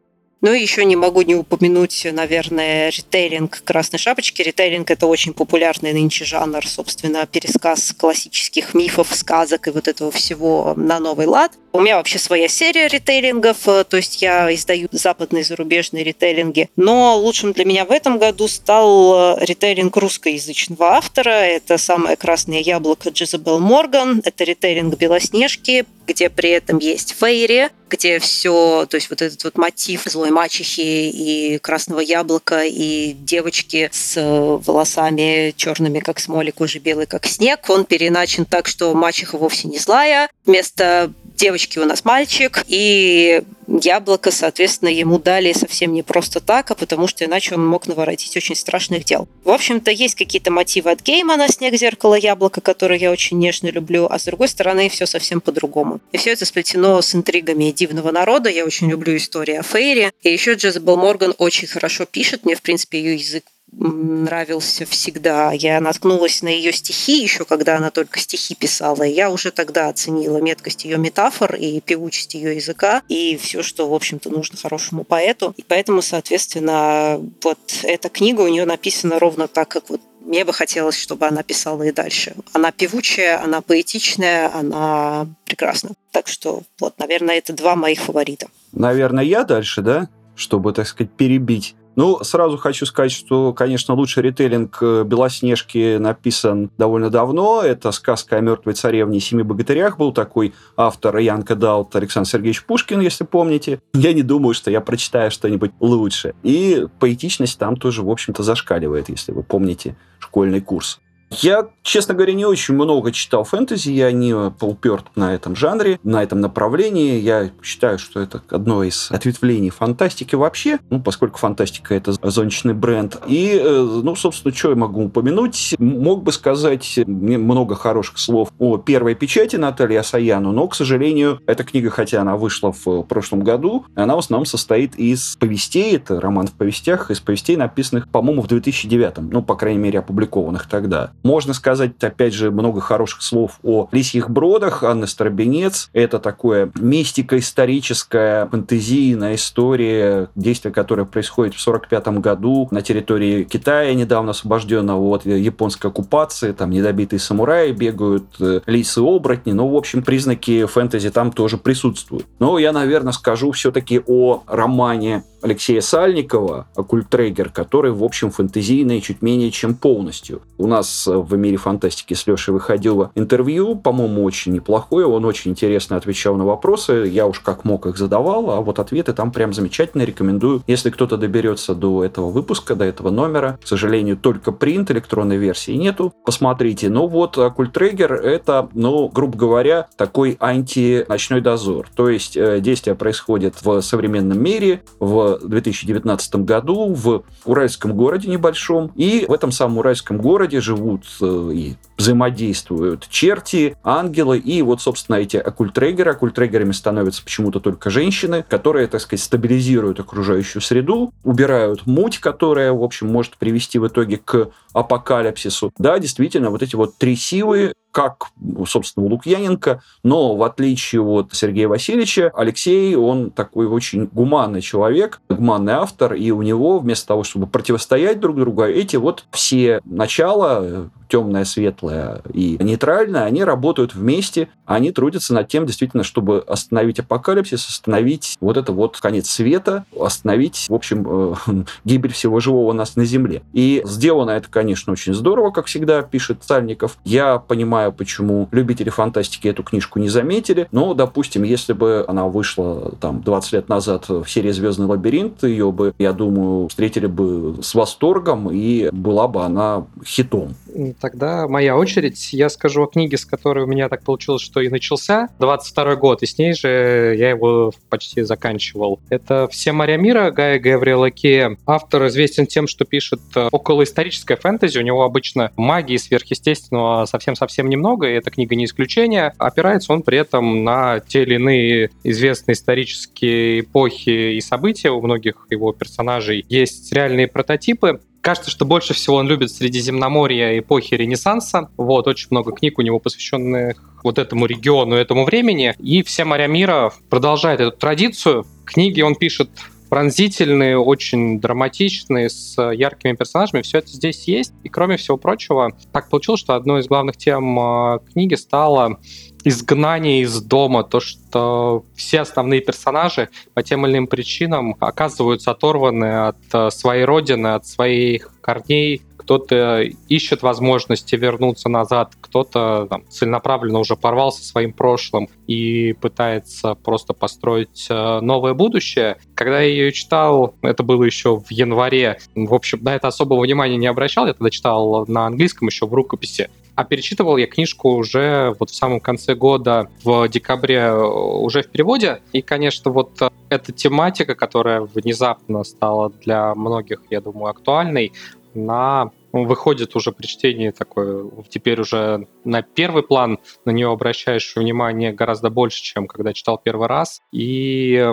Ну и еще не могу не упомянуть, наверное, ритейлинг «Красной шапочки». Ритейлинг – это очень популярный нынче жанр, собственно, пересказ классических мифов, сказок и вот этого всего на новый лад. У меня вообще своя серия ритейлингов, э, то есть я издаю западные зарубежные ритейлинги. Но лучшим для меня в этом году стал э, ритейлинг русскоязычного автора. Это самое красное яблоко Джизабел Морган. Это ритейлинг Белоснежки, где при этом есть Фейри, где все, то есть вот этот вот мотив злой мачехи и красного яблока и девочки с э, волосами черными, как смоли, кожей белой, как снег, он переначен так, что мачеха вовсе не злая. Вместо девочки у нас мальчик, и яблоко, соответственно, ему дали совсем не просто так, а потому что иначе он мог наворотить очень страшных дел. В общем-то, есть какие-то мотивы от Геймана «Снег, зеркало, яблоко», которые я очень нежно люблю, а с другой стороны, все совсем по-другому. И все это сплетено с интригами дивного народа. Я очень люблю истории о Фейре. И еще Джезабел Морган очень хорошо пишет. Мне, в принципе, ее язык нравился всегда. Я наткнулась на ее стихи еще, когда она только стихи писала. И я уже тогда оценила меткость ее метафор и певучесть ее языка и все, что, в общем-то, нужно хорошему поэту. И поэтому, соответственно, вот эта книга у нее написана ровно так, как вот мне бы хотелось, чтобы она писала и дальше. Она певучая, она поэтичная, она прекрасна. Так что, вот, наверное, это два моих фаворита. Наверное, я дальше, да? Чтобы, так сказать, перебить ну, сразу хочу сказать, что, конечно, лучший ритейлинг э, «Белоснежки» написан довольно давно. Это сказка о мертвой царевне и семи богатырях. Был такой автор Янка Далт Александр Сергеевич Пушкин, если помните. Я не думаю, что я прочитаю что-нибудь лучше. И поэтичность там тоже, в общем-то, зашкаливает, если вы помните школьный курс. Я, честно говоря, не очень много читал фэнтези, я не полперт на этом жанре, на этом направлении. Я считаю, что это одно из ответвлений фантастики вообще, ну, поскольку фантастика — это зонтичный бренд. И, э, ну, собственно, что я могу упомянуть? Мог бы сказать много хороших слов о первой печати Натальи Асаяну, но, к сожалению, эта книга, хотя она вышла в прошлом году, она в основном состоит из повестей, это роман в повестях, из повестей, написанных, по-моему, в 2009, ну, по крайней мере, опубликованных тогда. Можно сказать, опять же, много хороших слов о «Лисьих бродах». Анна Старобинец. Это такое мистико-историческая, фантазийная история, действие, которое происходит в 1945 году на территории Китая, недавно освобожденного от японской оккупации. Там недобитые самураи бегают, э, лисы-оборотни. Ну, в общем, признаки фэнтези там тоже присутствуют. Но я, наверное, скажу все-таки о романе Алексея Сальникова, Оккультрегер, который, в общем, фэнтезийный чуть менее чем полностью. У нас в мире фантастики с Лешей выходило интервью, по-моему, очень неплохое, он очень интересно отвечал на вопросы, я уж как мог их задавал, а вот ответы там прям замечательные, рекомендую. Если кто-то доберется до этого выпуска, до этого номера, к сожалению, только принт электронной версии нету, посмотрите. Ну вот, Оккультрегер — это, ну, грубо говоря, такой анти-ночной дозор. То есть э, действие происходит в современном мире, в 2019 году в уральском городе небольшом. И в этом самом уральском городе живут э, и взаимодействуют черти, ангелы и вот, собственно, эти оккультрегеры. Оккультрегерами становятся почему-то только женщины, которые, так сказать, стабилизируют окружающую среду, убирают муть, которая, в общем, может привести в итоге к апокалипсису. Да, действительно, вот эти вот три силы как, собственно, у Лукьяненко, но в отличие от Сергея Васильевича, Алексей, он такой очень гуманный человек, гуманный автор, и у него вместо того, чтобы противостоять друг другу, эти вот все начала темное, светлое и нейтральное, они работают вместе, они трудятся над тем, действительно, чтобы остановить апокалипсис, остановить вот это вот конец света, остановить, в общем, э, гибель всего живого у нас на Земле. И сделано это, конечно, очень здорово, как всегда пишет Сальников. Я понимаю, почему любители фантастики эту книжку не заметили, но, допустим, если бы она вышла там 20 лет назад в серии «Звездный лабиринт», ее бы, я думаю, встретили бы с восторгом, и была бы она хитом. Тогда моя очередь. Я скажу о книге, с которой у меня так получилось, что и начался 22 год, и с ней же я его почти заканчивал. Это «Все моря мира» Гая Гавриэла Кея. Автор известен тем, что пишет э, околоисторическое фэнтези. У него обычно магии сверхъестественного совсем-совсем немного, и эта книга не исключение. Опирается он при этом на те или иные известные исторические эпохи и события. У многих его персонажей есть реальные прототипы. Кажется, что больше всего он любит Средиземноморье эпохи Ренессанса. Вот, очень много книг у него посвященных вот этому региону, этому времени. И все моря мира продолжают эту традицию. Книги он пишет пронзительные, очень драматичные, с яркими персонажами. Все это здесь есть. И кроме всего прочего, так получилось, что одной из главных тем э, книги стала изгнание из дома, то, что все основные персонажи по тем или иным причинам оказываются оторваны от э, своей родины, от своих корней, кто-то ищет возможности вернуться назад, кто-то там, целенаправленно уже порвался своим прошлым и пытается просто построить э, новое будущее. Когда я ее читал, это было еще в январе, в общем, на это особого внимания не обращал, я тогда читал на английском еще в рукописи. А перечитывал я книжку уже вот в самом конце года, в декабре, э, уже в переводе. И, конечно, вот э, эта тематика, которая внезапно стала для многих, я думаю, актуальной, на выходит уже при чтении такой, теперь уже на первый план на нее обращаешь внимание гораздо больше, чем когда читал первый раз. И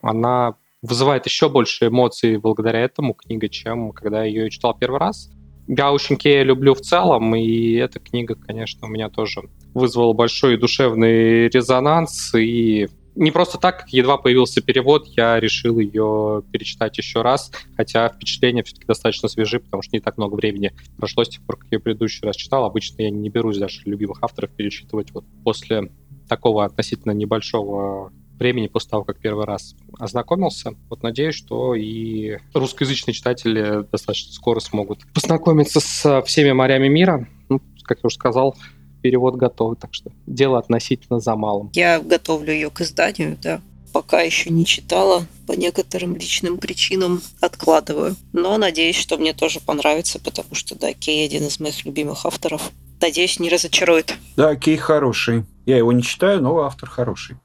она вызывает еще больше эмоций благодаря этому книга, чем когда я ее читал первый раз. Я очень Кея люблю в целом, и эта книга, конечно, у меня тоже вызвала большой душевный резонанс, и не просто так, едва появился перевод, я решил ее перечитать еще раз, хотя впечатления все-таки достаточно свежи, потому что не так много времени прошло с тех пор, как я предыдущий раз читал. Обычно я не берусь даже любимых авторов перечитывать вот после такого относительно небольшого времени после того, как первый раз ознакомился. Вот надеюсь, что и русскоязычные читатели достаточно скоро смогут познакомиться с всеми морями мира. Ну, как я уже сказал, перевод готов, так что дело относительно за малым. Я готовлю ее к изданию, да. Пока еще не читала, по некоторым личным причинам откладываю. Но надеюсь, что мне тоже понравится, потому что, да, Кей один из моих любимых авторов. Надеюсь, не разочарует. Да, Кей хороший. Я его не читаю, но автор хороший.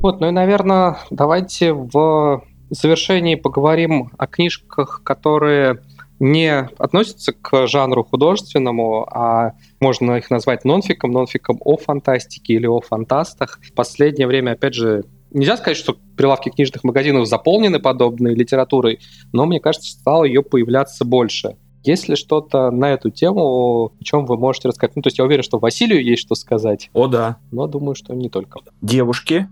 Вот, ну и, наверное, давайте в завершении поговорим о книжках, которые не относятся к жанру художественному, а можно их назвать нонфиком, нонфиком о фантастике или о фантастах. В последнее время, опять же, нельзя сказать, что прилавки книжных магазинов заполнены подобной литературой, но мне кажется, стало ее появляться больше. Есть ли что-то на эту тему, о чем вы можете рассказать? Ну, то есть я уверен, что Василию есть что сказать. О, да. Но думаю, что не только. Девушки,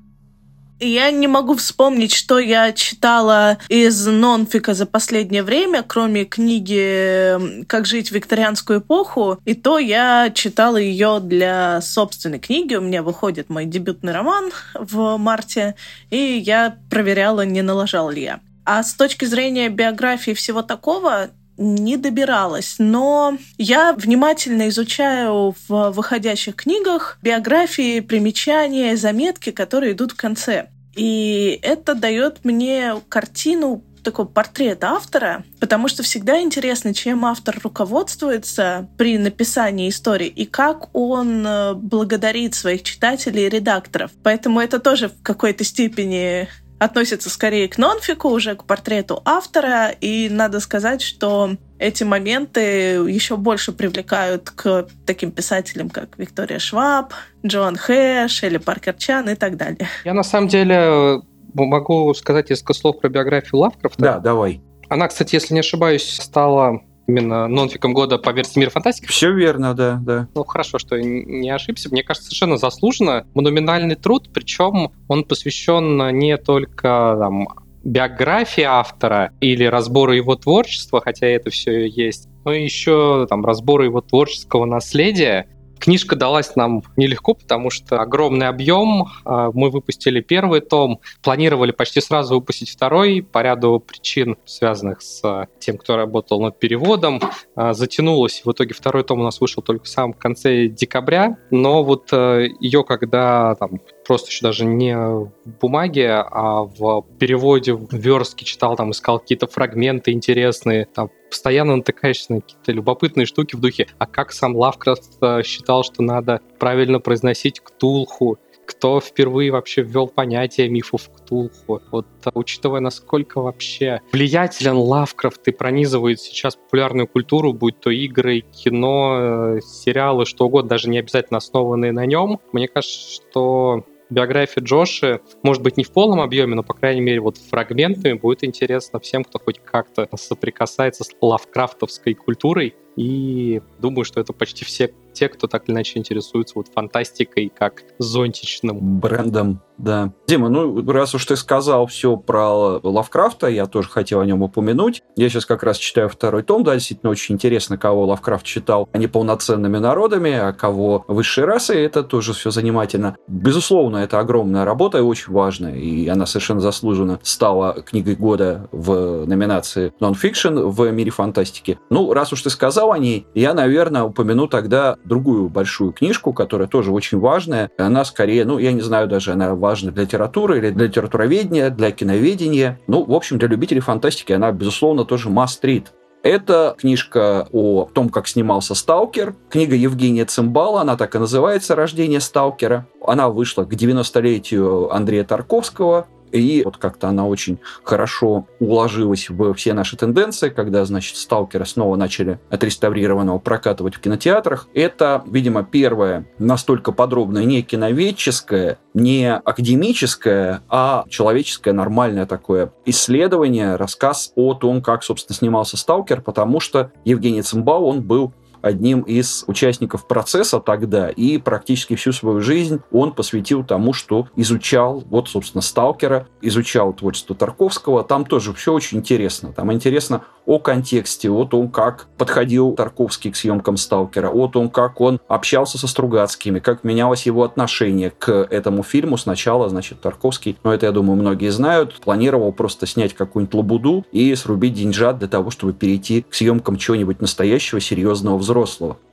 я не могу вспомнить, что я читала из нонфика за последнее время, кроме книги «Как жить в викторианскую эпоху». И то я читала ее для собственной книги. У меня выходит мой дебютный роман в марте, и я проверяла, не налажал ли я. А с точки зрения биографии всего такого, не добиралась, но я внимательно изучаю в выходящих книгах биографии, примечания, заметки, которые идут в конце. И это дает мне картину такой портрет автора, потому что всегда интересно, чем автор руководствуется при написании истории и как он э, благодарит своих читателей и редакторов. Поэтому это тоже в какой-то степени относится скорее к нонфику, уже к портрету автора, и надо сказать, что эти моменты еще больше привлекают к таким писателям, как Виктория Шваб, Джоан Хэ, Шелли Паркер Чан и так далее. Я на самом деле могу сказать несколько слов про биографию Лавкрафта. Да, давай. Она, кстати, если не ошибаюсь, стала именно нонфиком года по версии «Мир фантастики». Все верно, да, да. Ну, хорошо, что я не ошибся. Мне кажется, совершенно заслуженно. Монументальный труд, причем он посвящен не только там, биографии автора или разбору его творчества, хотя это все есть, но еще там разбору его творческого наследия. Книжка далась нам нелегко, потому что огромный объем. А, мы выпустили первый том, планировали почти сразу выпустить второй по ряду причин, связанных с тем, кто работал над переводом. А, затянулось, в итоге второй том у нас вышел только в самом конце декабря, но вот э, ее, когда там просто еще даже не в бумаге, а в переводе в верстке читал, там искал какие-то фрагменты интересные, там постоянно натыкаешься на какие-то любопытные штуки в духе, а как сам Лавкрафт э, считал, что надо правильно произносить Ктулху, кто впервые вообще ввел понятие мифов Ктулху. Вот э, учитывая, насколько вообще влиятелен Лавкрафт и пронизывает сейчас популярную культуру, будь то игры, кино, э, сериалы, что угодно, даже не обязательно основанные на нем, мне кажется, что биография Джоши, может быть, не в полном объеме, но, по крайней мере, вот фрагментами будет интересно всем, кто хоть как-то соприкасается с лавкрафтовской культурой. И думаю, что это почти все те, кто так или иначе интересуется вот фантастикой как зонтичным брендом да. Дима, ну, раз уж ты сказал все про Лавкрафта, я тоже хотел о нем упомянуть. Я сейчас как раз читаю второй том, да, действительно очень интересно, кого Лавкрафт читал они полноценными народами, а кого высшей расы, это тоже все занимательно. Безусловно, это огромная работа и очень важная, и она совершенно заслуженно стала книгой года в номинации Non-Fiction в мире фантастики. Ну, раз уж ты сказал о ней, я, наверное, упомяну тогда другую большую книжку, которая тоже очень важная. Она скорее, ну, я не знаю даже, она важна для литературы или для литературоведения, для киноведения. Ну, в общем, для любителей фантастики она, безусловно, тоже must-read. Это книжка о том, как снимался «Сталкер». Книга Евгения Цимбала, она так и называется «Рождение Сталкера». Она вышла к 90-летию Андрея Тарковского. И вот как-то она очень хорошо уложилась в все наши тенденции, когда, значит, «Сталкера» снова начали отреставрированного прокатывать в кинотеатрах. Это, видимо, первое настолько подробное не киноведческое, не академическое, а человеческое нормальное такое исследование, рассказ о том, как, собственно, снимался «Сталкер», потому что Евгений Цимбал, он был одним из участников процесса тогда, и практически всю свою жизнь он посвятил тому, что изучал, вот, собственно, Сталкера, изучал творчество Тарковского. Там тоже все очень интересно. Там интересно о контексте, о том, как подходил Тарковский к съемкам Сталкера, о том, как он общался со Стругацкими, как менялось его отношение к этому фильму. Сначала, значит, Тарковский, ну это, я думаю, многие знают, планировал просто снять какую-нибудь лабуду и срубить деньжат для того, чтобы перейти к съемкам чего-нибудь настоящего, серьезного, взрослого.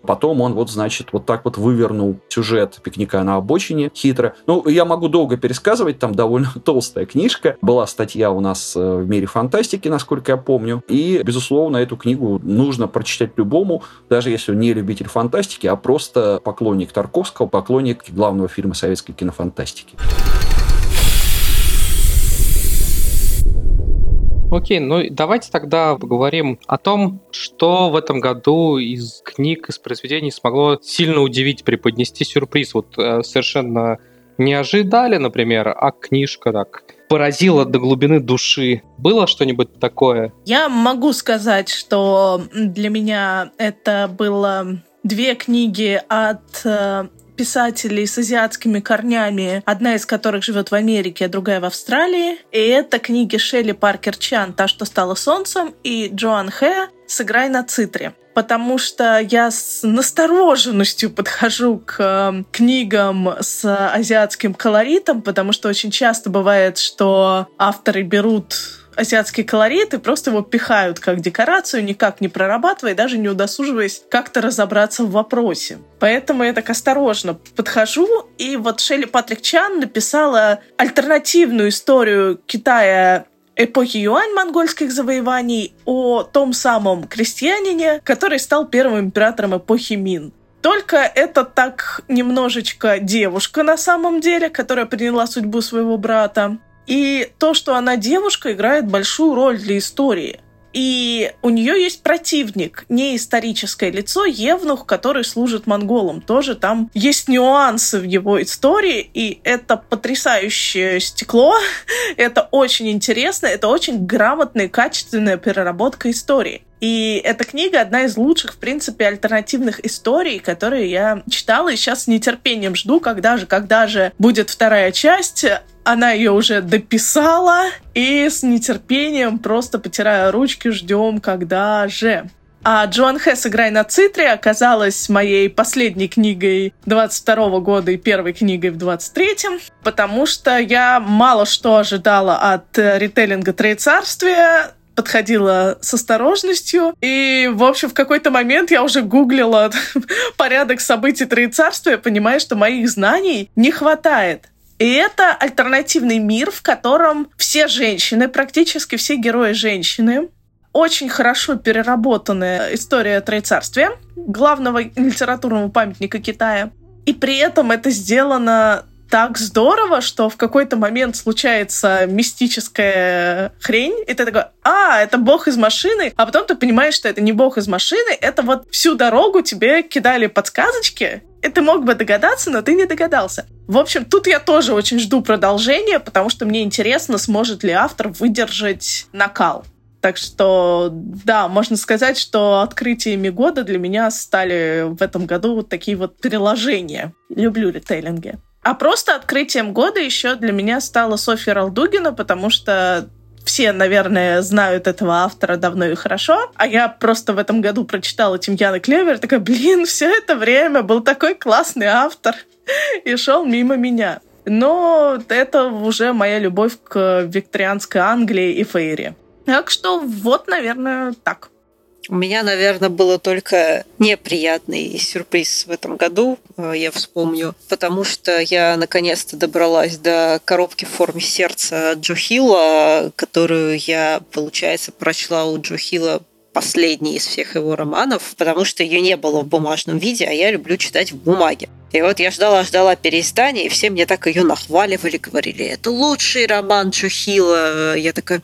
Потом он вот, значит, вот так вот вывернул сюжет пикника на обочине хитро. Ну, я могу долго пересказывать, там довольно толстая книжка. Была статья у нас э, в мире фантастики, насколько я помню. И, безусловно, эту книгу нужно прочитать любому, даже если он не любитель фантастики, а просто поклонник Тарковского, поклонник главного фильма советской кинофантастики. Окей, ну давайте тогда поговорим о том, что в этом году из книг, из произведений смогло сильно удивить, преподнести сюрприз. Вот э, совершенно не ожидали, например, а книжка так поразила до глубины души. Было что-нибудь такое? Я могу сказать, что для меня это было две книги от э, писателей с азиатскими корнями, одна из которых живет в Америке, а другая в Австралии. И это книги Шелли Паркер Чан «Та, что стала солнцем» и Джоан Хэ «Сыграй на цитре» потому что я с настороженностью подхожу к э, книгам с азиатским колоритом, потому что очень часто бывает, что авторы берут азиатский колорит и просто его пихают как декорацию, никак не прорабатывая, даже не удосуживаясь как-то разобраться в вопросе. Поэтому я так осторожно подхожу, и вот Шелли Патрик Чан написала альтернативную историю Китая эпохи Юань монгольских завоеваний о том самом крестьянине, который стал первым императором эпохи Мин. Только это так немножечко девушка на самом деле, которая приняла судьбу своего брата. И то, что она девушка, играет большую роль для истории. И у нее есть противник, не историческое лицо, Евнух, который служит монголам. Тоже там есть нюансы в его истории, и это потрясающее стекло, это очень интересно, это очень грамотная, качественная переработка истории. И эта книга одна из лучших, в принципе, альтернативных историй, которые я читала, и сейчас с нетерпением жду, когда же, когда же будет вторая часть. Она ее уже дописала, и с нетерпением, просто потирая ручки, ждем, когда же. А Джоан Хэс «Играй на цитре» оказалась моей последней книгой 22 года и первой книгой в 23-м, потому что я мало что ожидала от ритейлинга «Троецарствия», подходила с осторожностью. И, в общем, в какой-то момент я уже гуглила порядок событий Троецарствия, понимая, что моих знаний не хватает. И это альтернативный мир, в котором все женщины, практически все герои женщины, очень хорошо переработанная история Троецарствия, главного литературного памятника Китая. И при этом это сделано так здорово, что в какой-то момент случается мистическая хрень, и ты такой, а, это бог из машины, а потом ты понимаешь, что это не бог из машины, это вот всю дорогу тебе кидали подсказочки, и ты мог бы догадаться, но ты не догадался. В общем, тут я тоже очень жду продолжения, потому что мне интересно, сможет ли автор выдержать накал. Так что, да, можно сказать, что открытиями года для меня стали в этом году вот такие вот приложения. Люблю ритейлинги. А просто открытием года еще для меня стала Софья Ралдугина, потому что все, наверное, знают этого автора давно и хорошо, а я просто в этом году прочитала Тимьяна Клевер, такая, блин, все это время был такой классный автор и шел мимо меня. Но это уже моя любовь к викторианской Англии и Фейри. Так что вот, наверное, так. У меня, наверное, было только неприятный сюрприз в этом году, э, я вспомню, потому что я наконец-то добралась до коробки в форме сердца Джо Хилла, которую я, получается, прочла у Джо Хилла последний из всех его романов, потому что ее не было в бумажном виде, а я люблю читать в бумаге. И вот я ждала-ждала переиздания, и все мне так ее нахваливали, говорили, это лучший роман Джо Я такая,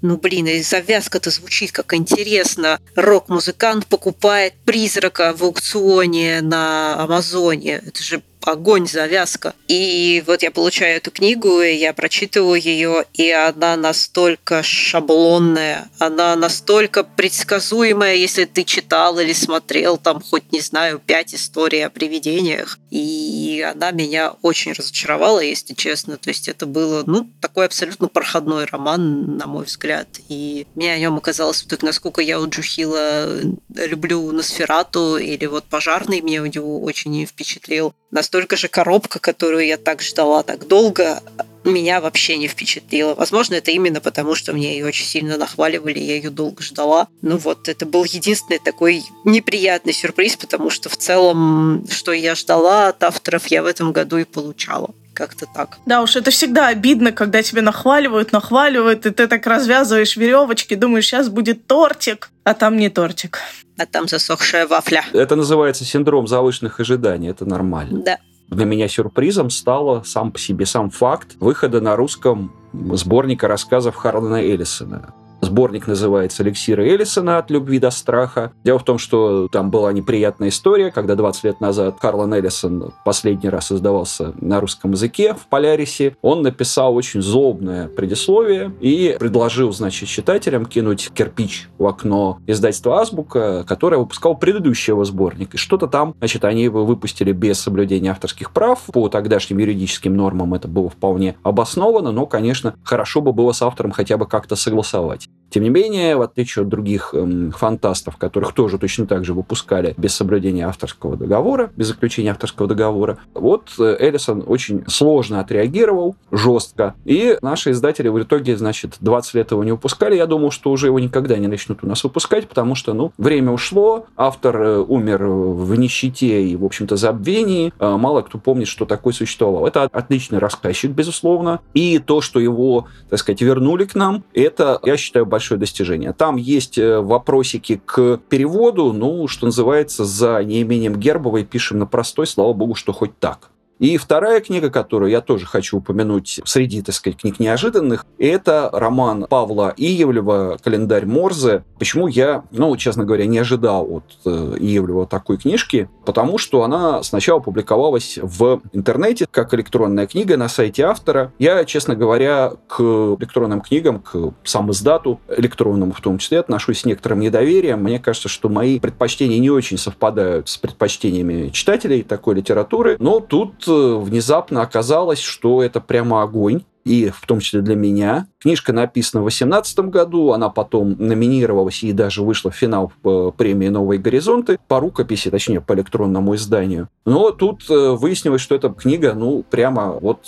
ну блин, и завязка-то звучит как интересно. Рок-музыкант покупает призрака в аукционе на Амазоне. Это же огонь, завязка. И вот я получаю эту книгу, и я прочитываю ее, и она настолько шаблонная, она настолько предсказуемая, если ты читал или смотрел там хоть, не знаю, пять историй о привидениях. И она меня очень разочаровала, если честно. То есть это было, ну, такой абсолютно проходной роман, на мой взгляд. И мне о нем оказалось, вот, насколько я у Джухила люблю Носферату или вот Пожарный меня у него очень впечатлил. Настолько же коробка, которую я так ждала так долго, меня вообще не впечатлила. Возможно, это именно потому, что мне ее очень сильно нахваливали, я ее долго ждала. Ну вот, это был единственный такой неприятный сюрприз, потому что в целом, что я ждала от авторов, я в этом году и получала как-то так. Да уж, это всегда обидно, когда тебе нахваливают, нахваливают, и ты так развязываешь веревочки, думаешь, сейчас будет тортик, а там не тортик. А там засохшая вафля. Это называется синдром завышенных ожиданий, это нормально. Да. Для меня сюрпризом стало сам по себе сам факт выхода на русском сборника рассказов Харлана Эллисона. Сборник называется «Эликсиры Эллисона от любви до страха». Дело в том, что там была неприятная история, когда 20 лет назад Карлон Эллисон последний раз издавался на русском языке в Полярисе. Он написал очень злобное предисловие и предложил, значит, читателям кинуть кирпич в окно издательства «Азбука», которое выпускал предыдущий его сборник. И что-то там, значит, они его выпустили без соблюдения авторских прав. По тогдашним юридическим нормам это было вполне обосновано, но, конечно, хорошо бы было с автором хотя бы как-то согласовать. Тем не менее, в отличие от других эм, фантастов, которых тоже точно так же выпускали без соблюдения авторского договора, без заключения авторского договора, вот Эллисон очень сложно отреагировал, жестко. И наши издатели в итоге, значит, 20 лет его не выпускали. Я думал, что уже его никогда не начнут у нас выпускать, потому что, ну, время ушло, автор э, умер в нищете и, в общем-то, забвении. Э, мало кто помнит, что такое существовало. Это отличный рассказчик, безусловно. И то, что его, так сказать, вернули к нам, это, я считаю, большое достижение. Там есть э, вопросики к переводу, ну, что называется, за неимением Гербовой пишем на простой, слава богу, что хоть так. И вторая книга, которую я тоже хочу упомянуть среди, так сказать, книг неожиданных, это роман Павла Иевлева «Календарь Морзе». Почему я, ну, честно говоря, не ожидал от э, Иевлева такой книжки? Потому что она сначала публиковалась в интернете как электронная книга на сайте автора. Я, честно говоря, к электронным книгам, к сам издату электронному в том числе, отношусь с некоторым недоверием. Мне кажется, что мои предпочтения не очень совпадают с предпочтениями читателей такой литературы, но тут внезапно оказалось, что это прямо огонь и в том числе для меня. Книжка написана в 2018 году, она потом номинировалась и даже вышла в финал по премии «Новые горизонты» по рукописи, точнее, по электронному изданию. Но тут э, выяснилось, что эта книга, ну, прямо вот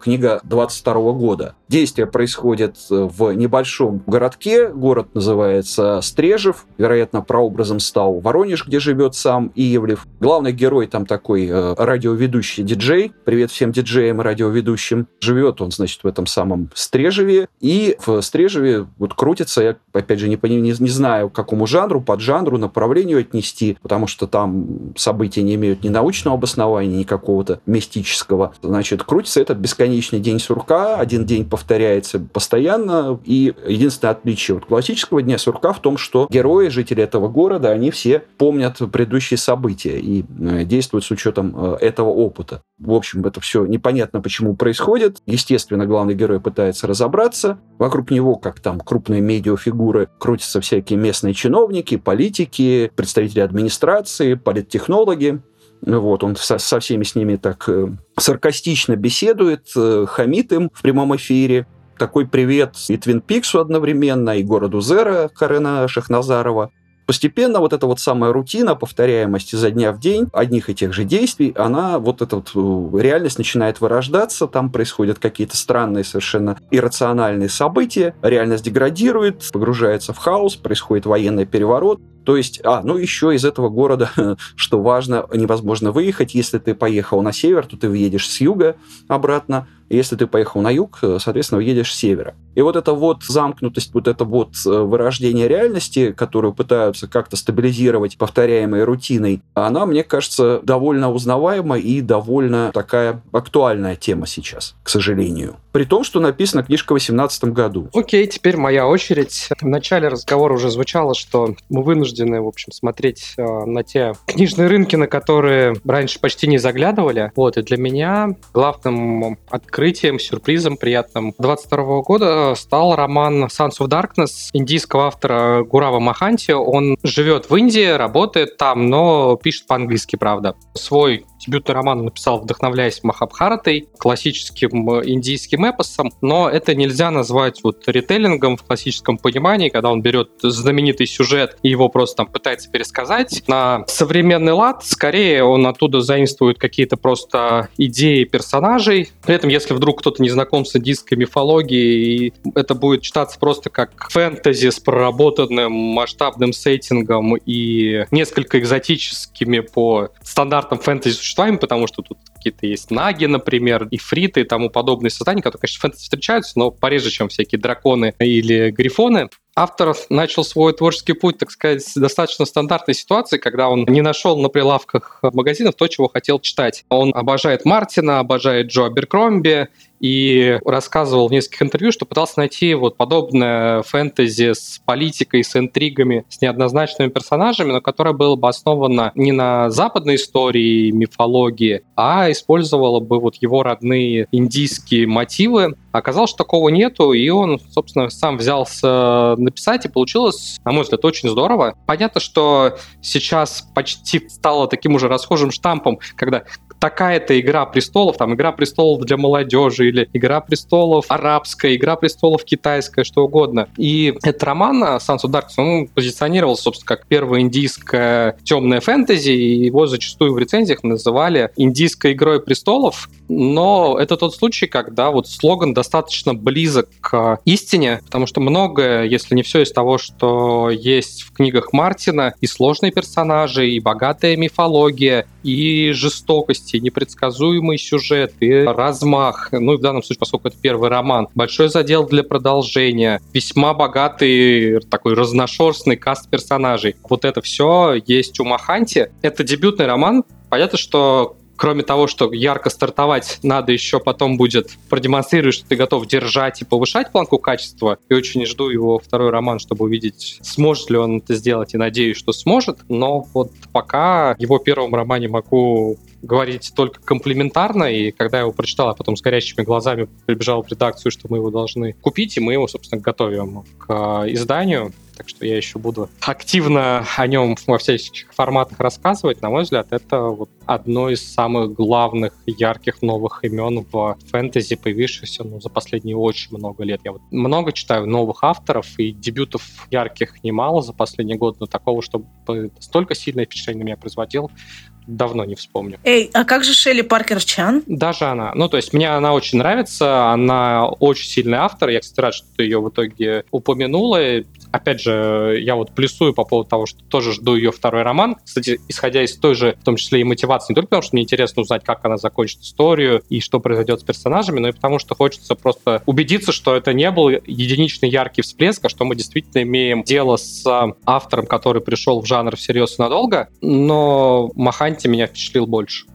книга 22 года. Действие происходит э, в небольшом городке, город называется Стрежев, вероятно, прообразом стал Воронеж, где живет сам Иевлев. Главный герой там такой э, радиоведущий диджей, привет всем диджеям и радиоведущим. Живет он, значит, в этом самом Стрежеве, и в Стрежеве вот крутится, я, опять же, не, не, не знаю, к какому жанру, под жанру, направлению отнести, потому что там события не имеют ни научного обоснования, ни какого-то мистического. Значит, крутится этот бесконечный день сурка, один день повторяется постоянно, и единственное отличие от классического дня сурка в том, что герои, жители этого города, они все помнят предыдущие события и э, действуют с учетом э, этого опыта. В общем, это все непонятно, почему происходит. Естественно, главный герой пытается разобраться. Вокруг него, как там крупные медиафигуры, крутятся всякие местные чиновники, политики, представители администрации, политтехнологи. Вот, он со, со всеми с ними так э, саркастично беседует, э, хамит им в прямом эфире. Такой привет и Твин Пиксу одновременно, и городу Зера Карена Шахназарова. Постепенно вот эта вот самая рутина, повторяемость изо дня в день одних и тех же действий, она, вот эта вот э, реальность начинает вырождаться, там происходят какие-то странные, совершенно иррациональные события, реальность деградирует, погружается в хаос, происходит военный переворот, то есть, а, ну еще из этого города, что важно, невозможно выехать. Если ты поехал на север, то ты въедешь с юга обратно. Если ты поехал на юг, соответственно, въедешь с севера. И вот эта вот замкнутость, вот это вот э, вырождение реальности, которую пытаются как-то стабилизировать повторяемой рутиной, она, мне кажется, довольно узнаваема и довольно такая актуальная тема сейчас, к сожалению. При том, что написана книжка в 18 году. Окей, теперь моя очередь. В начале разговора уже звучало, что мы вынуждены, в общем, смотреть э, на те книжные рынки, на которые раньше почти не заглядывали. Вот, и для меня главным открытием, сюрпризом приятным 22 года стал роман Sons of Darkness индийского автора Гурава Маханти. Он живет в Индии, работает там, но пишет по-английски, правда. Свой дебютный роман написал, вдохновляясь Махабхаратой, классическим э, индийским эпосом, но это нельзя назвать вот ритейлингом в классическом понимании, когда он берет знаменитый сюжет и его просто там пытается пересказать на современный лад. Скорее, он оттуда заимствует какие-то просто идеи персонажей. При этом, если вдруг кто-то не знаком с индийской мифологией, это будет читаться просто как фэнтези с проработанным масштабным сеттингом и несколько экзотическими по стандартам фэнтези существами, потому что тут какие-то есть наги, например, и фриты и тому подобные создания, которые, конечно, в фэнтези встречаются, но пореже, чем всякие драконы или грифоны автор начал свой творческий путь, так сказать, с достаточно стандартной ситуации, когда он не нашел на прилавках магазинов то, чего хотел читать. Он обожает Мартина, обожает Джо Аберкромби, и рассказывал в нескольких интервью, что пытался найти вот подобное фэнтези с политикой, с интригами, с неоднозначными персонажами, но которое было бы основано не на западной истории, мифологии, а использовало бы вот его родные индийские мотивы. Оказалось, что такого нету, и он, собственно, сам взялся написать, и получилось, на мой взгляд, очень здорово. Понятно, что сейчас почти стало таким уже расхожим штампом, когда такая-то игра престолов, там игра престолов для молодежи или игра престолов арабская, игра престолов китайская, что угодно. И этот роман Sons of Darkness, он позиционировался, собственно, как первая индийская темная фэнтези, и его зачастую в рецензиях называли индийской игрой престолов, но это тот случай, когда вот слоган достаточно близок к истине, потому что многое, если не все из того, что есть в книгах Мартина, и сложные персонажи, и богатая мифология, и жестокость, и непредсказуемый сюжет, и размах, ну и в данном случае, поскольку это первый роман, большой задел для продолжения, весьма богатый такой разношерстный каст персонажей. Вот это все есть у Маханти. Это дебютный роман, Понятно, что кроме того, что ярко стартовать, надо еще потом будет продемонстрировать, что ты готов держать и повышать планку качества. И очень жду его второй роман, чтобы увидеть, сможет ли он это сделать, и надеюсь, что сможет. Но вот пока его первом романе могу говорить только комплиментарно, и когда я его прочитал, а потом с горящими глазами прибежал в редакцию, что мы его должны купить, и мы его, собственно, готовим к изданию так что я еще буду активно о нем во всяких форматах рассказывать. На мой взгляд, это вот одно из самых главных, ярких новых имен в фэнтези, появившихся ну, за последние очень много лет. Я вот много читаю новых авторов, и дебютов ярких немало за последний год, но такого, чтобы столько сильное впечатление на меня производил, давно не вспомню. Эй, а как же Шелли Паркер Чан? Даже она. Ну, то есть мне она очень нравится, она очень сильный автор. Я, кстати, рад, что ты ее в итоге упомянула. Опять же, я вот плюсую по поводу того, что тоже жду ее второй роман. Кстати, исходя из той же, в том числе и мотивации, не только потому, что мне интересно узнать, как она закончит историю и что произойдет с персонажами, но и потому, что хочется просто убедиться, что это не был единичный яркий всплеск, а что мы действительно имеем дело с автором, который пришел в жанр всерьез и надолго. Но Махан Фанти меня впечатлил больше.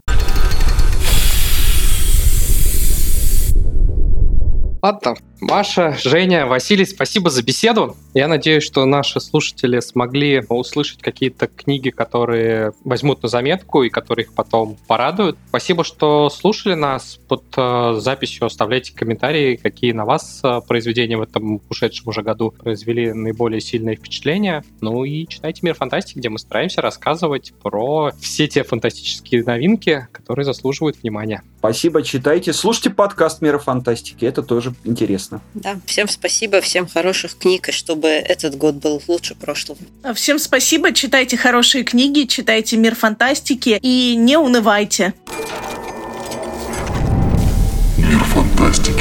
Ладно, Маша, Женя, Василий, спасибо за беседу. Я надеюсь, что наши слушатели смогли услышать какие-то книги, которые возьмут на заметку и которые их потом порадуют. Спасибо, что слушали нас. Под э, записью оставляйте комментарии, какие на вас э, произведения в этом ушедшем уже году произвели наиболее сильное впечатление. Ну и читайте «Мир фантастики», где мы стараемся рассказывать про все те фантастические новинки, которые заслуживают внимания. Спасибо, читайте. Слушайте подкаст «Мира фантастики», это тоже интересно. Да, всем спасибо, всем хороших книг, и чтобы этот год был лучше прошлого. Всем спасибо, читайте хорошие книги, читайте мир фантастики и не унывайте. Мир фантастики.